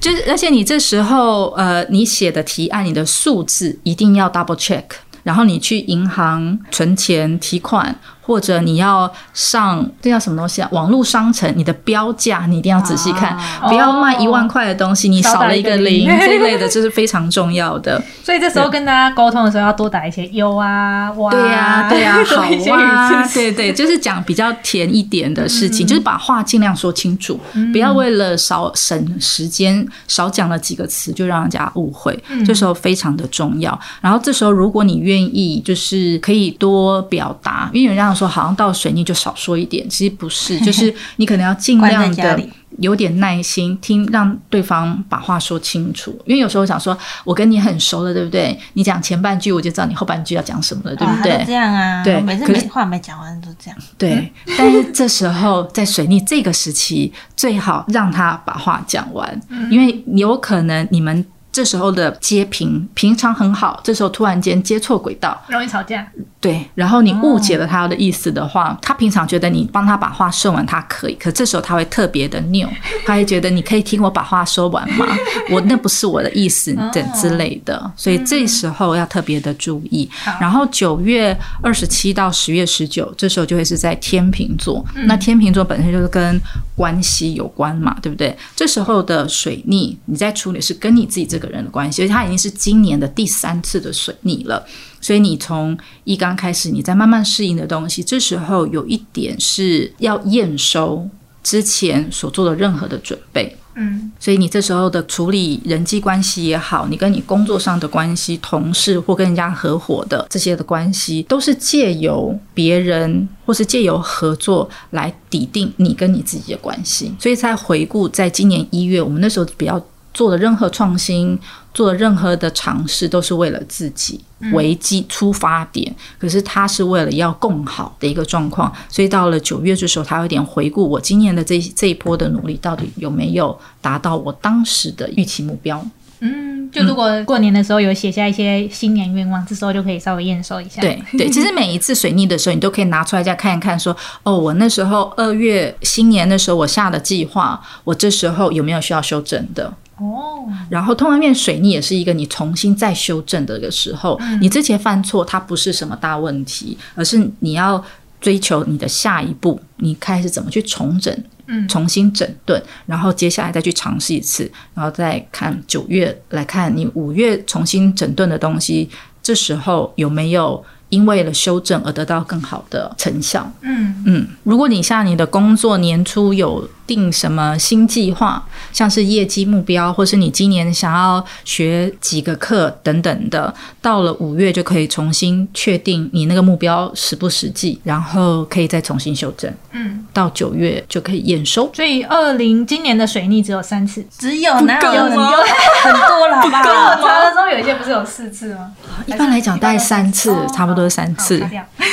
就是而且你这时候呃，你写的提案，你的数字一定要 double check。然后你去银行存钱提款，或者你要上这叫什么东西啊？网络商城，你的标价你一定要仔细看，哦。不要卖一万块的东西，你少了一个零。一 类的，这是非常重要的。所以这时候跟大家沟通的时候，要多打一些优啊、哇，对呀、对呀、好哇，对对，就是讲比较甜一点的事情，就是把话尽量说清楚，不要为了少省时间，少讲了几个词就让人家误会，这时候非常的重要。然后这时候如果你愿意，就是可以多表达，因为有说好像到水逆就少说一点，其实不是，就是你可能要尽量的。有点耐心听，让对方把话说清楚。因为有时候想说，我跟你很熟了，对不对？你讲前半句，我就知道你后半句要讲什么了，对不对？哦这样啊，对每次没话没讲完都这样。对，但是这时候在水逆这个时期，最好让他把话讲完，因为有可能你们这时候的接平平常很好，这时候突然间接错轨道，容易吵架。对，然后你误解了他的意思的话，他平常觉得你帮他把话说完，他可以，可这时候他会特别的拗，他会觉得你可以听我把话说完吗？我那不是我的意思等之类的，所以这时候要特别的注意。然后九月二十七到十月十九，这时候就会是在天秤座，那天秤座本身就是跟关系有关嘛，对不对？这时候的水逆，你在处理是跟你自己这个人的关系，而且它已经是今年的第三次的水逆了。所以你从一刚开始，你在慢慢适应的东西，这时候有一点是要验收之前所做的任何的准备。嗯，所以你这时候的处理人际关系也好，你跟你工作上的关系、同事或跟人家合伙的这些的关系，都是借由别人或是借由合作来抵定你跟你自己的关系。所以在回顾，在今年一月，我们那时候比较做的任何创新，做的任何的尝试，都是为了自己为基出发点。可是他是为了要更好的一个状况，所以到了九月这时候，他有点回顾我今年的这这一波的努力，到底有没有达到我当时的预期目标。嗯，就如果过年的时候有写下一些新年愿望，这时候就可以稍微验收一下。对对，其实每一次水逆的时候，你都可以拿出来再看一看，说哦，我那时候二月新年的时候我下的计划，我这时候有没有需要修正的？哦，然后通常面水逆也是一个你重新再修正的一个时候，你之前犯错它不是什么大问题，而是你要追求你的下一步，你开始怎么去重整。嗯重新整顿，然后接下来再去尝试一次，然后再看九月来看你五月重新整顿的东西，这时候有没有因为了修正而得到更好的成效？嗯嗯，如果你像你的工作年初有定什么新计划，像是业绩目标，或是你今年想要学几个课等等的，到了五月就可以重新确定你那个目标实不实际，然后可以再重新修正。嗯，到九月就可以验收。所以二零今年的水逆只有三次，只有哪有很吗多 很多了，好不跟我好？查的时候有一些不是有四次吗？一般来讲大概三次哦差不多三次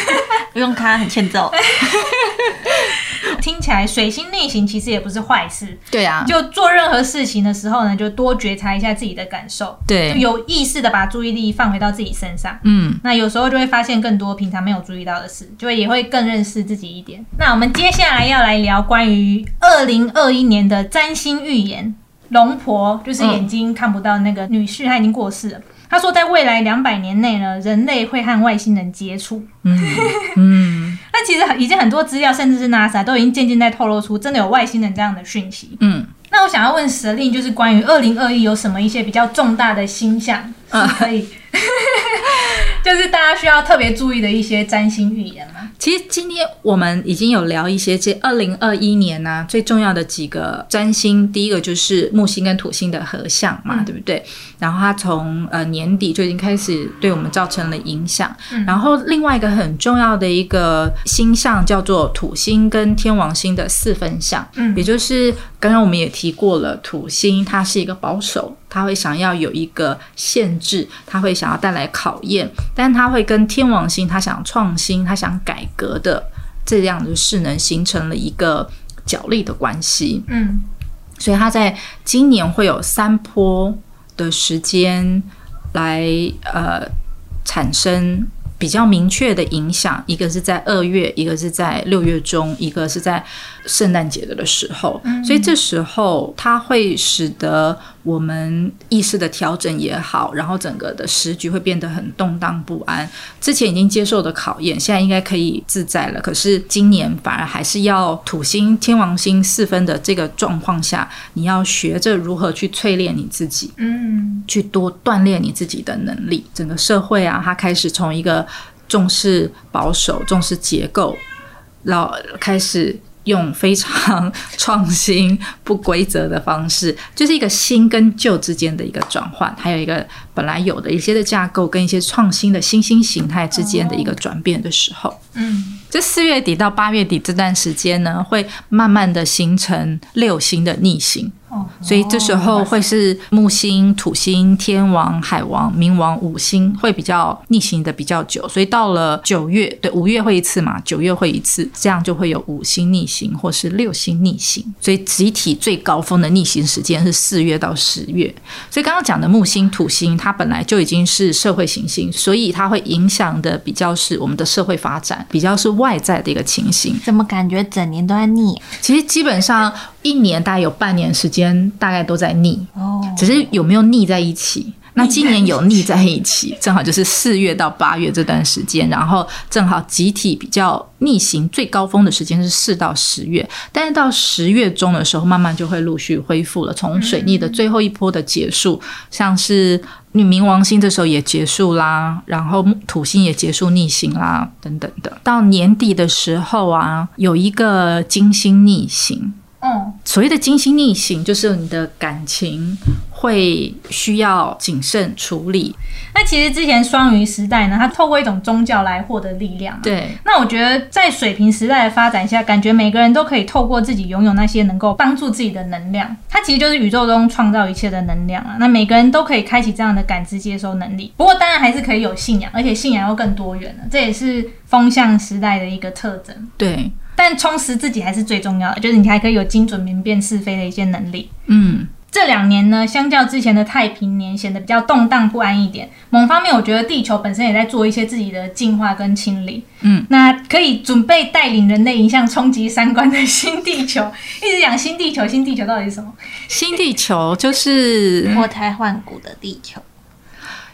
不用看，很欠揍。听起来水星逆行其实也不是坏事，对啊，就做任何事情的时候呢，就多觉察一下自己的感受，就对，有意识的把注意力放回到自己身上。嗯，那有时候就会发现更多平常没有注意到的事，就会也会更认识自己一点。那我们接下来要来聊关于二零二一年的占星预言。龙婆就是眼睛看不到那个女婿，她已经过世了。她说，在未来两百年内呢，人类会和外星人接触。嗯 那其实已经很多资料，甚至是 NASA 都已经渐渐在透露出真的有外星人这样的讯息。嗯，那我想要问蛇令，就是关于二零二一有什么一些比较重大的星象是可以，就是大家需要特别注意的一些占星预言嘛？其实今天我们已经有聊一些这二零二一年呢、最重要的几个占星，第一个就是木星跟土星的合相嘛，嗯对不对？然后它从呃年底就已经开始对我们造成了影响。嗯然后另外一个很重要的一个星象叫做土星跟天王星的四分相，嗯也就是刚刚我们也提过了，土星它是一个保守，它会想要有一个限制，他会想要带来考验，但他会跟天王星他想创新，他想改革的这样的势能形成了一个角力的关系。嗯所以他在今年会有三波的时间来呃产生比较明确的影响，一个是在二月，一个是在六月中，一个是在圣诞节的时候。所以这时候它会使得我们意识的调整也好，然后整个的时局会变得很动荡不安。之前已经接受的考验，现在应该可以自在了。可是今年反而还是要土星、天王星四分的这个状况下，你要学着如何去淬炼你自己。嗯去多锻炼你自己的能力。整个社会啊，它开始从一个重视保守、重视结构，然后开始用非常创新、不规则的方式，就是一个新跟旧之间的一个转换，还有一个本来有的一些的架构跟一些创新的新兴形态之间的一个转变的时候。嗯这四月底到八月底这段时间呢，会慢慢的形成六星的逆行。哦，所以这时候会是木星、土星、天王、海王、冥王五星会比较逆行的比较久，所以到了九月，对五月会一次嘛，九月会一次，这样就会有五星逆行或是六星逆行。所以集体最高峰的逆行时间是四月到十月。所以刚刚讲的木星、土星，它本来就已经是社会行星，所以它会影响的比较是我们的社会发展，比较是外在的一个情形。怎么感觉整年都在逆啊？其实基本上一年大概有半年时间，大概都在逆。哦，只是有没有腻在一起？那今年有腻在一起，正好就是四月到八月这段时间，然后正好集体比较逆行最高峰的时间是四到十月，但是到十月中的时候，慢慢就会陆续恢复了。从水逆的最后一波的结束，像是女冥王星这时候也结束啦，然后土星也结束逆行啦，等等的。到年底的时候啊，有一个金星逆行，哦所谓的精心逆行，就是你的感情会需要谨慎处理。那其实之前双鱼时代呢，它透过一种宗教来获得力量。对，那我觉得在水平时代的发展下，感觉每个人都可以透过自己拥有那些能够帮助自己的能量，它其实就是宇宙中创造一切的能量啊。那每个人都可以开启这样的感知接收能力。不过当然还是可以有信仰，而且信仰又更多元了，这也是风向时代的一个特征。对，但充实自己还是最重要的，就是你还可以有精准明辨是非的一些能力。嗯。这两年呢，相较之前的太平年，显得比较动荡不安一点。某方面，我觉得地球本身也在做一些自己的进化跟清理。嗯，那可以准备带领人类迎向冲击三观的新地球。一直讲新地球，新地球到底是什么？新地球就是脱胎换骨的地球。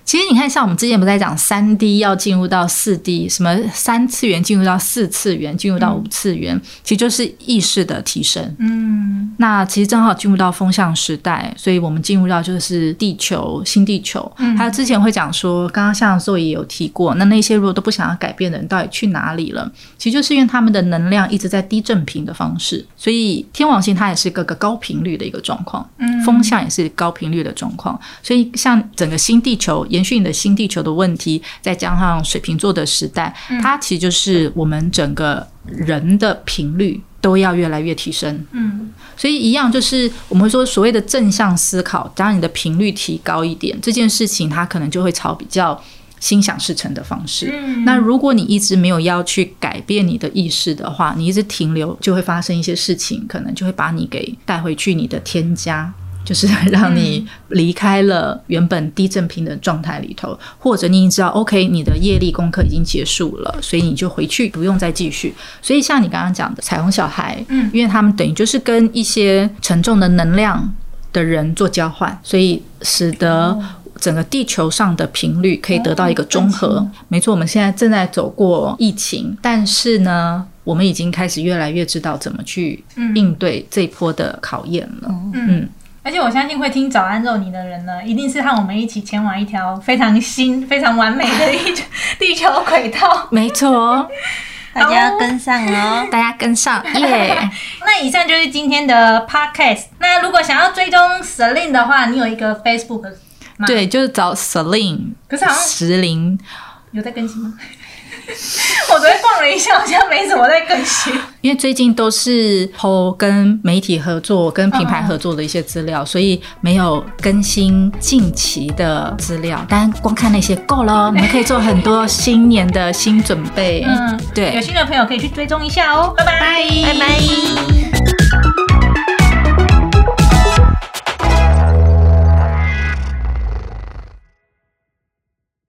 其实你看，像我们之前不在讲三 D 要进入到四 D，什么三次元进入到四次元，进入到五次元，其实就是意识的提升。嗯，那其实正好进入到风向时代，所以我们进入到就是地球新地球。还有之前会讲说，刚刚像座也有提过，那那些如果都不想要改变的人，到底去哪里了？其实就是因为他们的能量一直在低振频的方式，所以天王星它也是个个高频率的一个状况，嗯风向也是高频率的状况，所以像整个新地球。延续你的新地球的问题，再加上水瓶座的时代，它其实就是我们整个人的频率都要越来越提升。嗯，所以一样就是我们会说所谓的正向思考，当你的频率提高一点，这件事情它可能就会朝比较心想事成的方式。嗯那如果你一直没有要去改变你的意识的话，你一直停留，就会发生一些事情，可能就会把你给带回去你的天家。就是 让你离开了原本低正频的状态里头，或者你已经知道，OK，你的业力功课已经结束了，所以你就回去，不用再继续。所以像你刚刚讲的彩虹小孩，嗯。因为他们等于就是跟一些沉重的能量的人做交换，所以使得整个地球上的频率可以得到一个中和。没错，我们现在正在走过疫情，但是呢，我们已经开始越来越知道怎么去应对这一波的考验了。嗯而且我相信会听早安肉泥的人呢，一定是和我们一起前往一条非常新、非常完美的一 地球轨道。没错，大家要跟上哦。大家跟上耶！那以上就是今天的 podcast。那如果想要追踪 Celine 的话，你有一个 Facebook 吗？，对，就是找 Celine 可是好像石林，有在更新吗？我昨天逛了一下，好像没怎么在更新。因为最近都是 PO 跟媒体合作、跟品牌合作的一些资料，所以没有更新近期的资料。但光看那些够了，你们可以做很多新年的新准备。嗯，对有对，新的朋友可以去追踪一下哦。拜拜，拜拜。